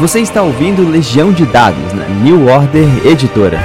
Você está ouvindo Legião de Dados na New Order Editora.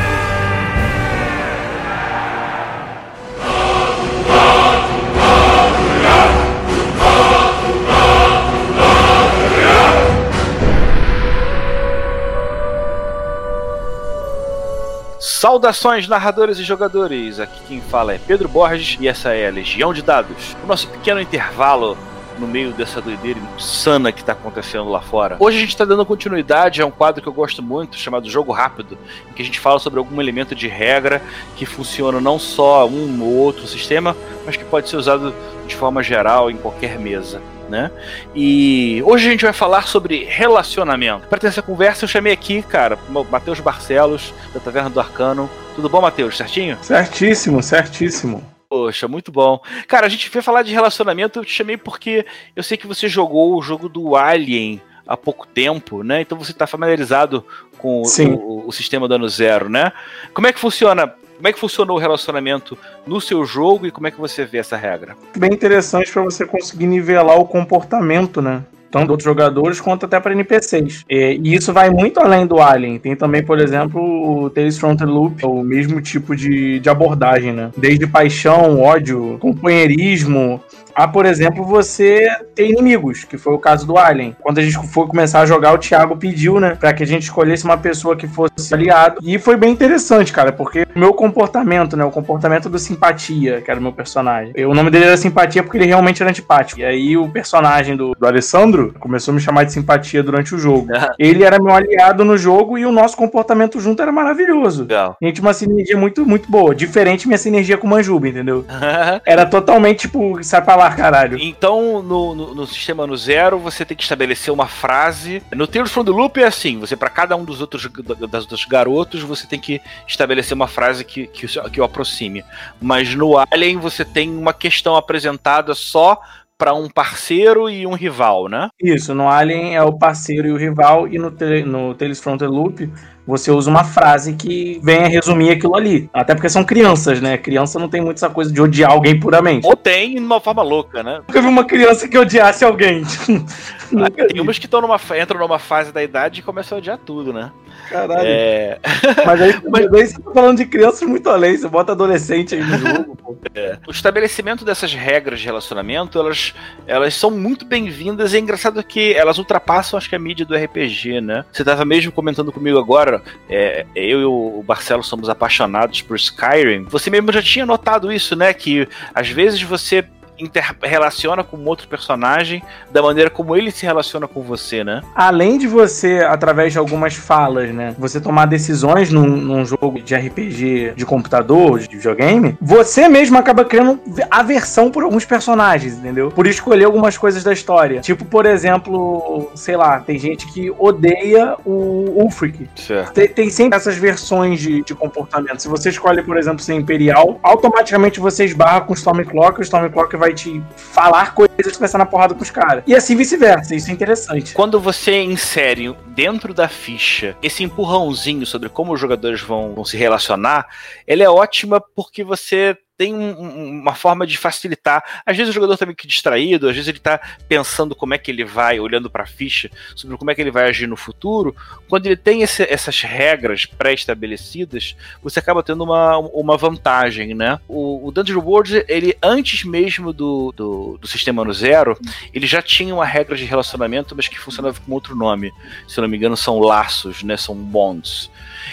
Saudações, narradores e jogadores! Aqui quem fala é Pedro Borges e essa é a Legião de Dados. O nosso pequeno intervalo no meio dessa doideira insana que está acontecendo lá fora. Hoje a gente está dando continuidade a um quadro que eu gosto muito, chamado Jogo Rápido, em que a gente fala sobre algum elemento de regra que funciona não só um ou outro sistema, mas que pode ser usado de forma geral em qualquer mesa. Né? E hoje a gente vai falar sobre relacionamento. Para ter essa conversa, eu chamei aqui, cara, Matheus Barcelos, da Taverna do Arcano. Tudo bom, Matheus? Certinho? Certíssimo, certíssimo. Poxa, muito bom. Cara, a gente veio falar de relacionamento, eu te chamei porque eu sei que você jogou o jogo do Alien há pouco tempo, né? Então você está familiarizado com o, o, sistema do ano zero, né? Como é que funciona? Como é que funcionou o relacionamento no seu jogo e como é que você vê essa regra? Bem interessante para você conseguir nivelar o comportamento, né? Tanto outros jogadores quanto até para NPCs. E, e, isso vai muito além do Alien. Tem também, por exemplo, o Tales from the Loop, o mesmo tipo de, de abordagem, né? Desde paixão, ódio, companheirismo, a, por exemplo, você ter inimigos, que foi o caso do Alien. Quando a gente foi começar a jogar, o Thiago pediu, né, para que a gente escolhesse uma pessoa que fosse aliado. E foi bem interessante, cara, porque o meu comportamento, né, o comportamento do Simpatia, que era o meu personagem. O nome dele era Simpatia porque ele realmente era antipático. E aí o personagem do, do Alessandro começou a me chamar de Simpatia durante o jogo. ele era meu aliado no jogo e o nosso comportamento junto era maravilhoso. Legal. A gente tinha uma sinergia muito, muito boa. Diferente minha sinergia com o Manjuba, entendeu? era totalmente, tipo, sai pra lá caralho. Então, no, no, no, sistema no zero, você tem que estabelecer uma frase. No Tales from the Loop é assim: você, para cada um dos outros, das outros garotos, você tem que estabelecer uma frase que, que, que o aproxime. Mas no Alien, você tem uma questão apresentada só para um parceiro e um rival, né? Isso, no Alien é o parceiro e o rival, e no, no Tales from the Loop você usa uma frase que venha resumir aquilo ali. Até porque são crianças, né? Criança não tem muito essa coisa de odiar alguém puramente. Ou tem de uma forma louca, né? Nunca vi uma criança que odiasse alguém. Ah, tem umas que estão numa, entram numa fase da idade e começam a odiar tudo, né? Caralho. É... Mas aí, Mas aí você tá falando de crianças muito além, você bota adolescente aí no jogo. É. O estabelecimento dessas regras de relacionamento, elas, elas são muito bem-vindas e é engraçado que elas ultrapassam, acho que, a mídia do RPG, né? Você tava mesmo comentando comigo agora, é, eu e o Marcelo somos apaixonados por Skyrim. Você mesmo já tinha notado isso, né? Que às vezes você interrelaciona com outro personagem da maneira como ele se relaciona com você, né? Além de você, através de algumas falas, né, você tomar decisões num, num jogo de RPG de computador, de videogame, você mesmo acaba criando aversão por alguns personagens, entendeu? Por escolher algumas coisas da história. Tipo, por exemplo, sei lá, tem gente que odeia o Ulfric. Tem, tem, sempre essas versões de, de comportamento. Se você escolhe, por exemplo, ser Imperial, automaticamente você esbarra com o Stormcloak, o Stormcloak vai te falar coisas e começar na porrada com os caras. E assim vice-versa, isso é interessante. Quando você insere dentro da ficha esse empurrãozinho sobre como os jogadores vão, vão se relacionar, ele é ótima porque você tem um, uma forma de facilitar. Às vezes o jogador está meio que distraído, às vezes ele está pensando como é que ele vai, olhando para a ficha, sobre como é que ele vai agir no futuro. Quando ele tem esse, essas regras pré-estabelecidas, você acaba tendo uma, uma vantagem, né? O, o Dungeon World, ele antes mesmo do, do, do, sistema no zero, ele já tinha uma regra de relacionamento, mas que funcionava com outro nome. Se eu não me engano, são laços, né? São bonds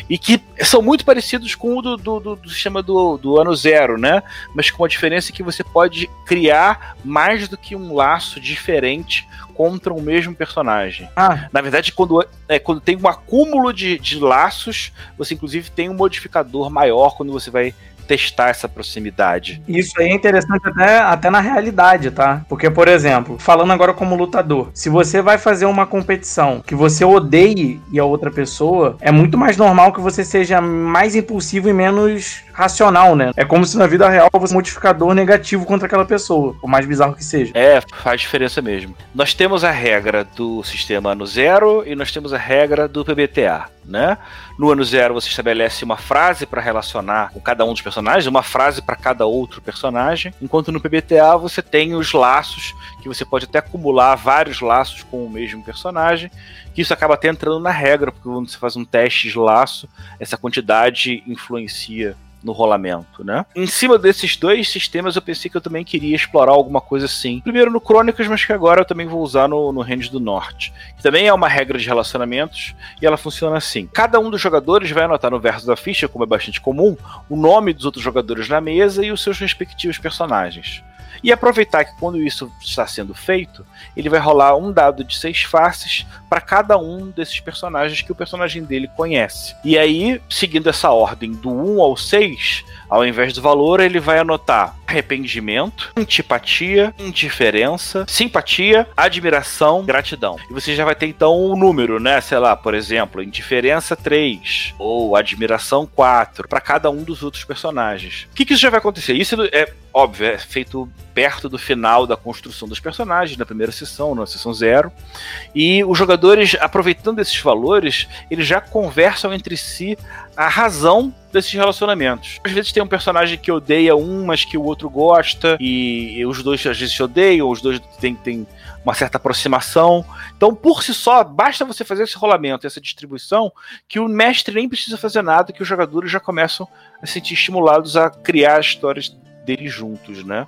e que são muito parecidos com o do, do, do, do sistema do, do ano zero, né? Mas com a diferença que você pode criar mais do que um laço diferente contra o mesmo personagem. Ah. Na verdade, quando, é, quando tem um acúmulo de, de laços, você inclusive tem um modificador maior quando você vai testar essa proximidade. Isso aí é interessante até, até na realidade, tá? Porque, por exemplo, falando agora como lutador, se você vai fazer uma competição que você odeie e a outra pessoa, é muito mais normal que você seja mais impulsivo e menos racional, né? É como se na vida real fosse um modificador negativo contra aquela pessoa, por mais bizarro que seja. É, faz diferença mesmo. Nós temos a regra do sistema ano zero e nós temos a regra do PBTA. Né? No ano zero você estabelece uma frase para relacionar com cada um dos personagens, uma frase para cada outro personagem, enquanto no PBTA você tem os laços que você pode até acumular vários laços com o mesmo personagem, que isso acaba até entrando na regra, porque quando você faz um teste de laço, essa quantidade influencia no rolamento, né? Em cima desses dois sistemas, eu pensei que eu também queria explorar alguma coisa assim. Primeiro no Crônicas, mas que agora eu também vou usar no, no Range do Norte. Que também é uma regra de relacionamentos e ela funciona assim. Cada um dos jogadores vai anotar no verso da ficha, como é bastante comum, o nome dos outros jogadores na mesa e os seus respectivos personagens. E aproveitar que quando isso está sendo feito, ele vai rolar um dado de seis faces para cada um desses personagens que o personagem dele conhece. E aí, seguindo essa ordem do 1 ao 6, ao invés do valor, ele vai anotar arrependimento, antipatia, indiferença, simpatia, admiração, gratidão. E você já vai ter então um número, né? Sei lá, por exemplo, indiferença 3 ou admiração 4 para cada um dos outros personagens. O que, que isso já vai acontecer? Isso é óbvio, é feito perto do final da construção dos personagens, na primeira sessão, na sessão zero. E os jogadores, aproveitando esses valores, eles já conversam entre si a razão desses relacionamentos. Às vezes tem um personagem que odeia um, mas que o outro gosta, e os dois às vezes se odeiam, os dois têm, têm uma certa aproximação. Então, por si só, basta você fazer esse rolamento, essa distribuição, que o mestre nem precisa fazer nada, que os jogadores já começam a se sentir estimulados a criar histórias deles juntos, né?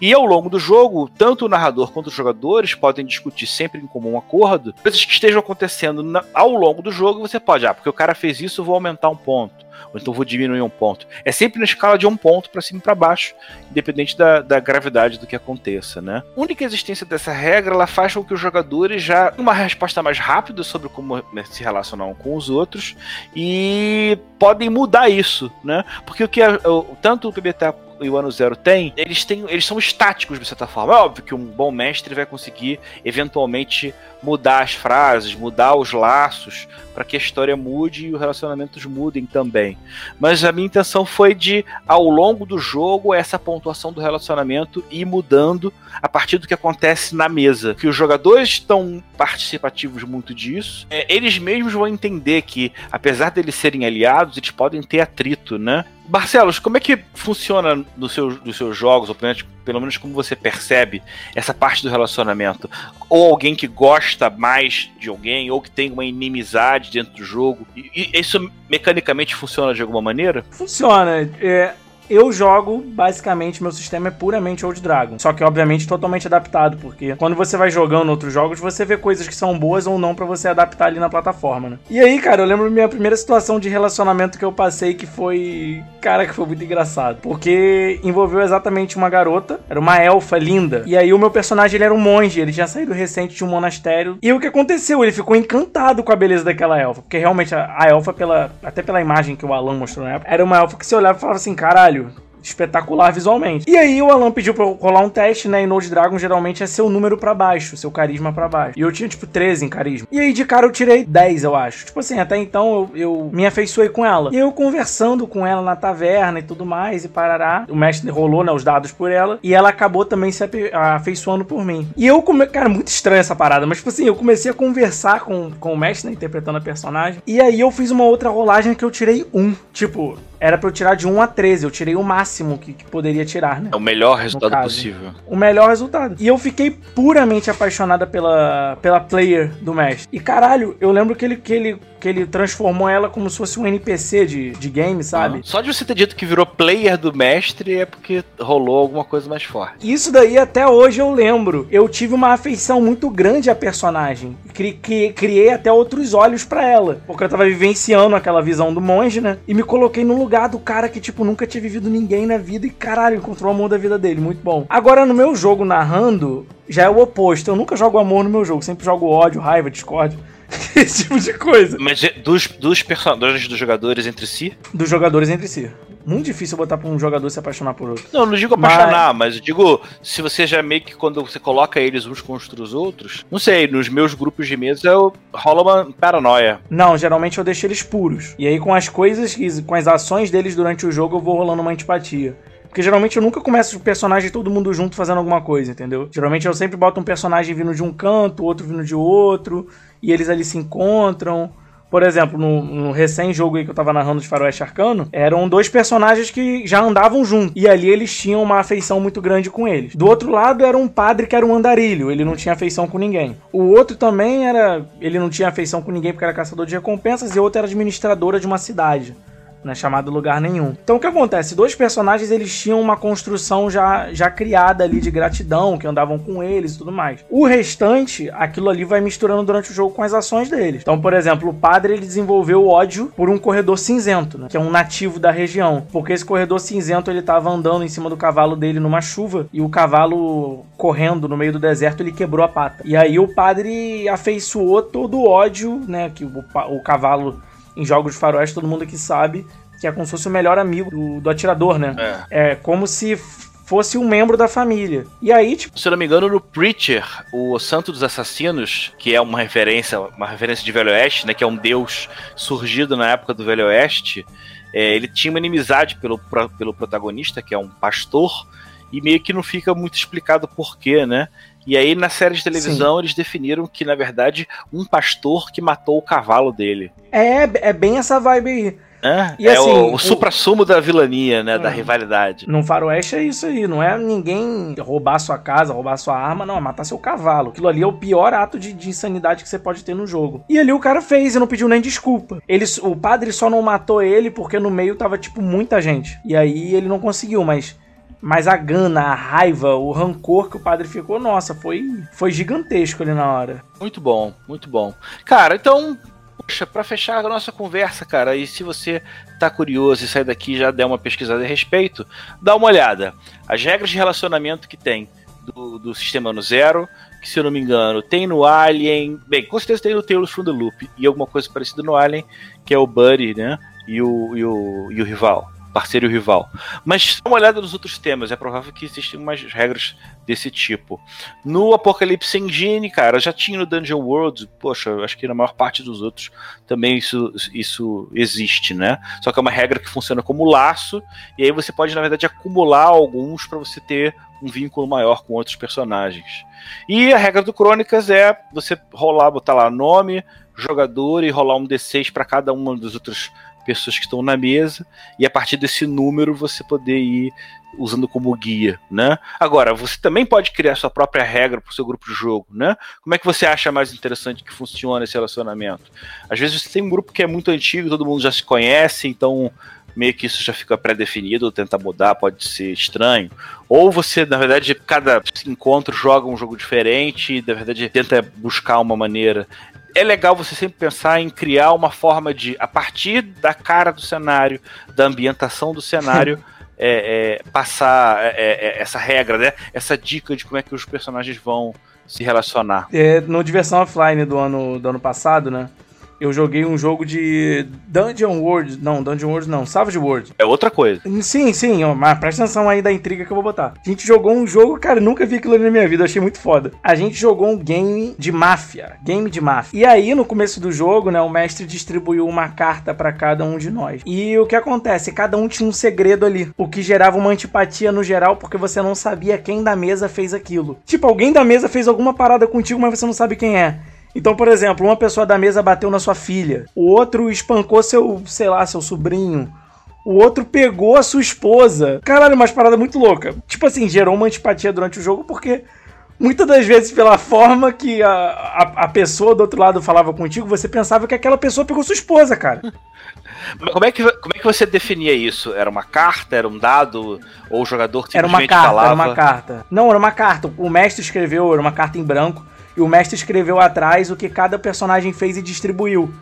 E ao longo do jogo, tanto o narrador quanto os jogadores podem discutir sempre em comum acordo coisas que estejam acontecendo na, ao longo do jogo. Você pode, ah, porque o cara fez isso, vou aumentar um ponto, ou então vou diminuir um ponto. É sempre na escala de um ponto para cima e para baixo, independente da, da, gravidade do que aconteça, né? A única existência dessa regra, ela faz com que os jogadores já uma resposta mais rápida sobre como se relacionam com os outros e podem mudar isso, né? Porque o que é, tanto o PBTA e o ano zero tem, eles têm, eles são estáticos de certa forma. É óbvio que um bom mestre vai conseguir eventualmente mudar as frases, mudar os laços para que a história mude e os relacionamentos mudem também. Mas a minha intenção foi de, ao longo do jogo, essa pontuação do relacionamento ir mudando a partir do que acontece na mesa. Que os jogadores estão participativos muito disso, é, eles mesmos vão entender que, apesar deles serem aliados, eles podem ter atrito, né? Barcelos, como é que funciona no seu, nos seus jogos, ou pelo menos como você percebe essa parte do relacionamento? Ou alguém que gosta mais de alguém, ou que tem uma inimizade dentro do jogo. E, e isso mecanicamente funciona de alguma maneira? Funciona. É, eu jogo, basicamente, meu sistema é puramente Old Dragon. Só que, obviamente, totalmente adaptado, porque quando você vai jogando outros jogos, você vê coisas que são boas ou não para você adaptar ali na plataforma, né? E aí, cara, eu lembro minha primeira situação de relacionamento que eu passei que foi. Cara, que foi muito engraçado. Porque envolveu exatamente uma garota, era uma elfa linda. E aí o meu personagem ele era um monge, ele tinha saído recente de um monastério. E o que aconteceu? Ele ficou encantado com a beleza daquela elfa. Porque realmente a, a elfa, pela, até pela imagem que o Alan mostrou na época, era uma elfa que você olhava e falava assim: caralho caralho espetacular visualmente. E aí o Alan pediu pra eu rolar um teste, né? E Node Dragon geralmente é seu número para baixo, seu carisma para baixo. E eu tinha, tipo, 13 em carisma. E aí de cara eu tirei 10, eu acho. Tipo assim, até então eu, eu me afeiçoei com ela. E eu conversando com ela na taverna e tudo mais, e parará. O mestre rolou, né, os dados por ela. E ela acabou também se afeiçoando por mim. E eu, come... cara, muito estranha essa parada. Mas, tipo assim, eu comecei a conversar com, com o mestre, né, interpretando a personagem. E aí eu fiz uma outra rolagem que eu tirei um. Tipo, era pra eu tirar de 1 a 13. Eu tirei o máximo que, que poderia tirar, né? É o melhor resultado possível. O melhor resultado. E eu fiquei puramente apaixonada pela, pela player do mestre. E caralho, eu lembro que ele, que ele que ele transformou ela como se fosse um NPC de, de game, sabe? Só de você ter dito que virou player do mestre é porque rolou alguma coisa mais forte. Isso daí até hoje eu lembro. Eu tive uma afeição muito grande à personagem. Cri, cri, criei até outros olhos para ela. Porque eu tava vivenciando aquela visão do monge, né? E me coloquei no lugar do cara que, tipo, nunca tinha vivido ninguém na vida e, caralho, encontrou o amor da vida dele. Muito bom. Agora, no meu jogo narrando, já é o oposto. Eu nunca jogo amor no meu jogo. Sempre jogo ódio, raiva, discórdia. Esse tipo de coisa. Mas é dos, dos personagens dos jogadores entre si? Dos jogadores entre si. Muito difícil botar pra um jogador se apaixonar por outro. Não, não digo apaixonar, mas, mas digo, se você já meio que quando você coloca eles uns contra os outros, não sei, nos meus grupos de mesa eu, rola uma paranoia. Não, geralmente eu deixo eles puros. E aí com as coisas, com as ações deles durante o jogo, eu vou rolando uma antipatia. Porque geralmente eu nunca começo o personagem todo mundo junto fazendo alguma coisa, entendeu? Geralmente eu sempre boto um personagem vindo de um canto, outro vindo de outro, e eles ali se encontram. Por exemplo, no, no recém-jogo aí que eu tava narrando de Faroeste Arcano, eram dois personagens que já andavam juntos. E ali eles tinham uma afeição muito grande com eles. Do outro lado era um padre que era um andarilho, ele não tinha afeição com ninguém. O outro também era. Ele não tinha afeição com ninguém porque era caçador de recompensas, e o outro era administradora de uma cidade não é chamado lugar nenhum. Então o que acontece? Dois personagens eles tinham uma construção já, já criada ali de gratidão, que andavam com eles e tudo mais. O restante, aquilo ali vai misturando durante o jogo com as ações deles. Então, por exemplo, o padre ele desenvolveu ódio por um corredor cinzento, né? que é um nativo da região, porque esse corredor cinzento ele estava andando em cima do cavalo dele numa chuva e o cavalo correndo no meio do deserto ele quebrou a pata. E aí o padre afeiçoou todo o ódio, né, que o, o cavalo em jogos de faroeste, todo mundo aqui sabe que é como se fosse o melhor amigo do, do atirador, né? É. é como se fosse um membro da família. E aí, tipo. Se eu não me engano, no Preacher, o Santo dos Assassinos, que é uma referência, uma referência de Velho Oeste, né? Que é um deus surgido na época do Velho Oeste. É, ele tinha uma inimizade pelo, pelo protagonista, que é um pastor, e meio que não fica muito explicado porquê, né? E aí, na série de televisão, Sim. eles definiram que, na verdade, um pastor que matou o cavalo dele. É, é bem essa vibe aí. É, e, é assim, o, o supra-sumo da vilania, né? É. Da rivalidade. No faroeste é isso aí. Não é ninguém roubar sua casa, roubar sua arma, não. É matar seu cavalo. Aquilo ali é o pior ato de, de, insanidade que você pode ter no jogo. E ali o cara fez e não pediu nem desculpa. Ele, o padre só não matou ele porque no meio tava, tipo, muita gente. E aí ele não conseguiu, mas mas a gana, a raiva, o rancor que o padre ficou, nossa, foi, foi gigantesco ali na hora. Muito bom, muito bom. Cara, então, poxa, para fechar a nossa conversa, cara, e se você tá curioso e sair daqui já der uma pesquisada a respeito, dá uma olhada. As regras de relacionamento que tem do, do sistema no zero, que se eu não me engano, tem no Alien, bem, com certeza tem no Tales from the Loop e alguma coisa parecida no Alien, que é o Buddy, né? E o, e o, e o rival parceiro e rival. Mas dá uma olhada nos outros temas, é provável que existem umas regras desse tipo. No Apocalipse Engine, cara, já tinha no Dungeon World, poxa, acho que na maior parte dos outros também isso, isso existe, né? Só que é uma regra que funciona como laço, e aí você pode, na verdade, acumular alguns para você ter um vínculo maior com outros personagens. E a regra do Crônicas é você rolar, botar lá nome, jogador e rolar um D6 para cada um dos outros pessoas que estão na mesa e a partir desse número você poder ir usando como guia, né? Agora, você também pode criar sua própria regra para o seu grupo de jogo, né? Como é que você acha mais interessante que funciona esse relacionamento? Às vezes você tem um grupo que é muito antigo, todo mundo já se conhece, então meio que isso já fica pré-definido, tentar mudar pode ser estranho. Ou você, na verdade, cada encontro joga um jogo diferente, e, na verdade, tenta buscar uma maneira é legal você sempre pensar em criar uma forma de, a partir da cara do cenário, da ambientação do cenário, é, é, passar é, é, é, essa regra, né? Essa dica de como é que os personagens vão se relacionar. É, no Diversão Offline do ano, do ano passado, né? Eu joguei um jogo de Dungeon World. Não, Dungeon World não, Savage World. É outra coisa. Sim, sim, mas presta atenção aí da intriga que eu vou botar. A gente jogou um jogo, cara, nunca vi aquilo ali na minha vida, achei muito foda. A gente jogou um game de máfia, game de máfia. E aí, no começo do jogo, né, o mestre distribuiu uma carta para cada um de nós. E o que acontece? Cada um tinha um segredo ali, o que gerava uma antipatia no geral, porque você não sabia quem da mesa fez aquilo. Tipo, alguém da mesa fez alguma parada contigo, mas você não sabe quem é. Então, por exemplo, uma pessoa da mesa bateu na sua filha, o outro espancou seu, sei lá, seu sobrinho. O outro pegou a sua esposa. Caralho, umas paradas muito louca. Tipo assim, gerou uma antipatia durante o jogo porque muitas das vezes, pela forma que a, a, a, pessoa do outro lado falava contigo, você pensava que aquela pessoa pegou sua esposa, cara. Como é, que, como é que você definia isso? Era uma carta? Era um dado? Ou o jogador era uma carta, falava? Era uma carta. Não, era uma carta. O mestre escreveu, era uma carta em branco e o mestre escreveu atrás o que cada personagem fez e distribuiu.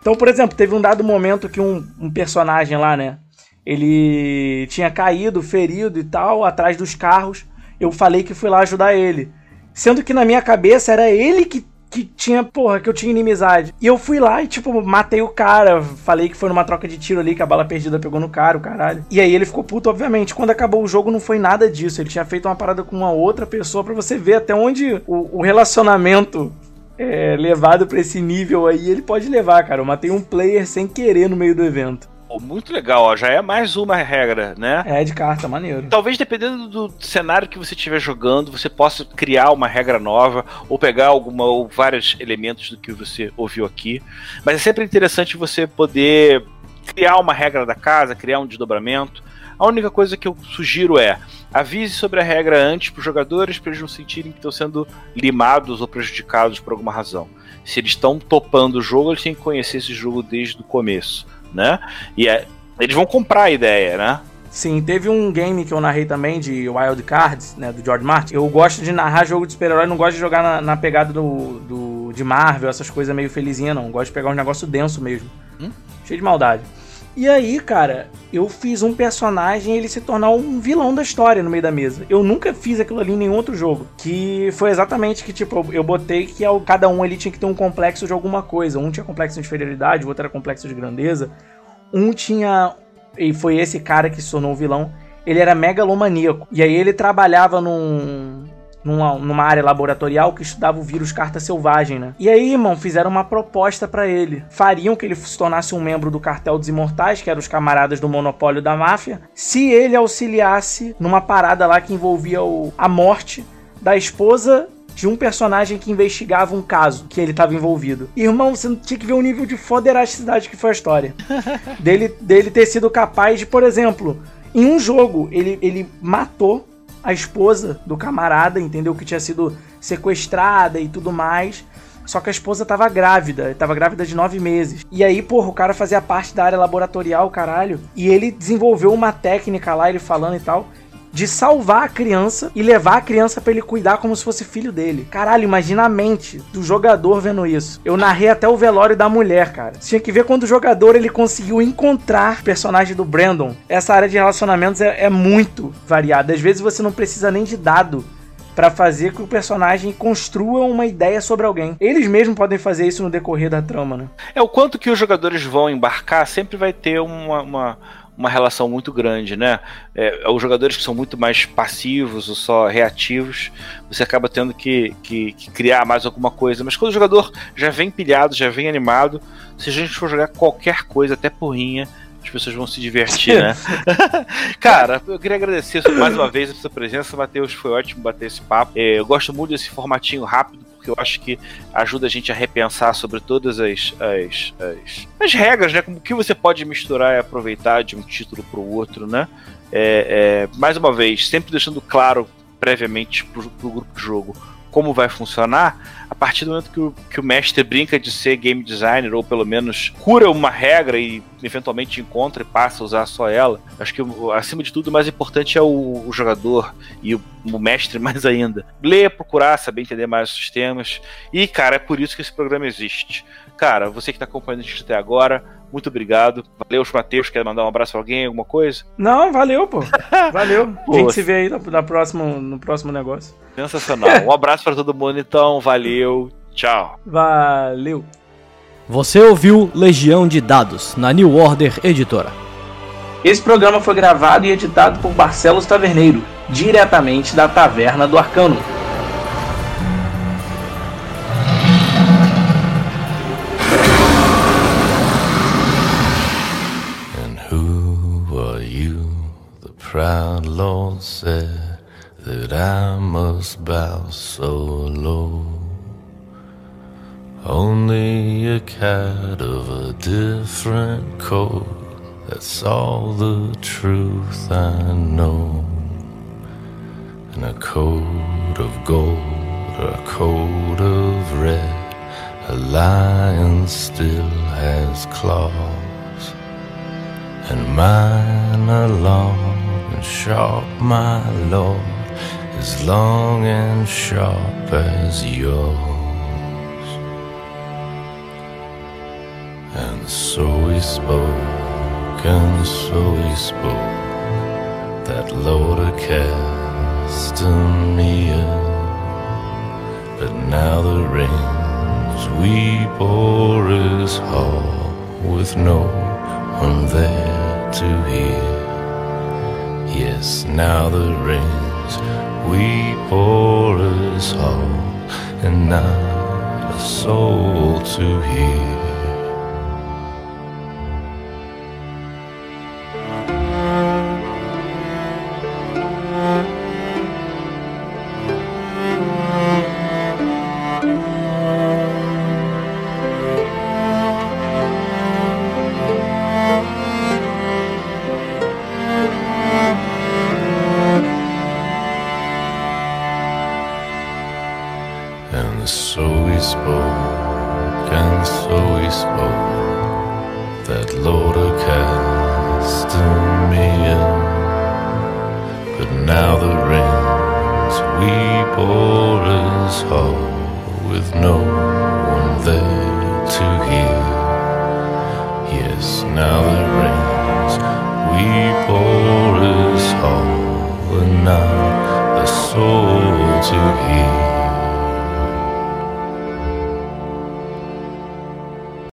Então, por exemplo, teve um dado momento que um, um personagem lá, né? Ele tinha caído, ferido e tal, atrás dos carros. Eu falei que fui lá ajudar ele. Sendo que na minha cabeça era ele que que tinha, porra, que eu tinha inimizade. E eu fui lá e, tipo, matei o cara. Falei que foi numa troca de tiro ali, que a bala perdida pegou no cara, o caralho. E aí ele ficou puto, obviamente. Quando acabou o jogo, não foi nada disso. Ele tinha feito uma parada com uma outra pessoa para você ver até onde o, o relacionamento é, levado para esse nível aí, ele pode levar, cara. Eu matei um player sem querer no meio do evento. Muito legal, ó. Já é mais uma regra, né? É de carta, maneiro. Talvez dependendo do cenário que você estiver jogando, você possa criar uma regra nova ou pegar alguma ou vários elementos do que você ouviu aqui. Mas é sempre interessante você poder criar uma regra da casa, criar um desdobramento. A única coisa que eu sugiro é avise sobre a regra antes para os jogadores para eles não sentirem que estão sendo limados ou prejudicados por alguma razão. Se eles estão topando o jogo, eles têm que conhecer esse jogo desde o começo né? E é, eles vão comprar a ideia, né? Sim, teve um game que eu narrei também de Wild Cards, né, do George Martin. Eu gosto de narrar jogo de super-herói, não gosto de jogar na, na pegada do, do, de Marvel, essas coisas meio felizinha, não. Gosto de pegar um negócio denso mesmo. Hum? Cheio de maldade. E aí, cara, eu fiz um personagem ele se tornar um vilão da história no meio da mesa. Eu nunca fiz aquilo ali em nenhum outro jogo. Que foi exatamente que, tipo, eu botei que cada um ali tinha que ter um complexo de alguma coisa. Um tinha complexo de inferioridade, o outro era complexo de grandeza. Um tinha. E foi esse cara que se tornou o vilão. Ele era megalomaníaco. E aí ele trabalhava num numa, numa área laboratorial que estudava o vírus carta selvagem, né? E aí, irmão, fizeram uma proposta para ele. Fariam que ele se tornasse um membro do cartel dos imortais, que eram os camaradas do monopólio da máfia, se ele auxiliasse numa parada lá que envolvia o, a morte da esposa de um personagem que investigava um caso que ele estava envolvido. Irmão, você tinha que ver o nível de foderacidade que foi a história. dele, dele ter sido capaz de, por exemplo, em um jogo, ele, ele matou a esposa do camarada, entendeu? Que tinha sido sequestrada e tudo mais. Só que a esposa tava grávida, tava grávida de nove meses. E aí, porra, o cara fazia parte da área laboratorial, caralho. E ele desenvolveu uma técnica lá, ele falando e tal, de salvar a criança e levar a criança para ele cuidar como se fosse filho dele. Caralho, imagina a mente do jogador vendo isso. Eu narrei até o velório da mulher, cara. Tinha que ver quando o jogador ele conseguiu encontrar o personagem do Brandon. Essa área de relacionamentos é, é muito variada. Às vezes você não precisa nem de dado para fazer que o personagem construa uma ideia sobre alguém. Eles mesmos podem fazer isso no decorrer da trama, né? É o quanto que os jogadores vão embarcar, sempre vai ter uma, uma uma relação muito grande, né? É, os jogadores que são muito mais passivos ou só reativos, você acaba tendo que, que, que, criar mais alguma coisa. Mas quando o jogador já vem pilhado, já vem animado, se a gente for jogar qualquer coisa, até porrinha, as pessoas vão se divertir, né? Cara, eu queria agradecer mais uma vez a sua presença, Matheus. Foi ótimo bater esse papo. É, eu gosto muito desse formatinho rápido porque eu acho que ajuda a gente a repensar sobre todas as, as, as, as regras, né? Como que você pode misturar e aproveitar de um título para o outro, né? É, é, mais uma vez, sempre deixando claro previamente para o grupo de jogo como vai funcionar, a partir do momento que o, que o mestre brinca de ser game designer, ou pelo menos cura uma regra e eventualmente encontra e passa a usar só ela, acho que acima de tudo o mais importante é o, o jogador e o, o, mestre mais ainda. Ler, procurar, saber entender mais os sistemas. E, cara, é por isso que esse programa existe. Cara, você que está acompanhando a gente até agora, muito obrigado. Valeu, Matheus. Quer mandar um abraço pra alguém, alguma coisa? Não, valeu, pô. Valeu. a gente se vê aí no, na próximo, no próximo negócio. Sensacional. Um abraço para todo mundo, então. Valeu. Tchau. Valeu. Você ouviu Legião de Dados na New Order Editora. Esse programa foi gravado e editado por Barcelos Taverneiro, diretamente da Taverna do Arcano. proud Lord said that I must bow so low. Only a cat of a different coat, that's all the truth I know. And a coat of gold or a coat of red, a lion still has claws, and mine are long and sharp, my lord, as long and sharp as yours. And so we spoke, and so we spoke, that Lord of Castamere. But now the rains we bore is hall with no one there to hear. Yes, now the rains we pour us all, and not a soul to hear. And so we spoke, and so we spoke. That Lord of Castamere. But now the rains we bore us all with no one there to hear. Yes, now the rains we bore us all, and not a soul to hear.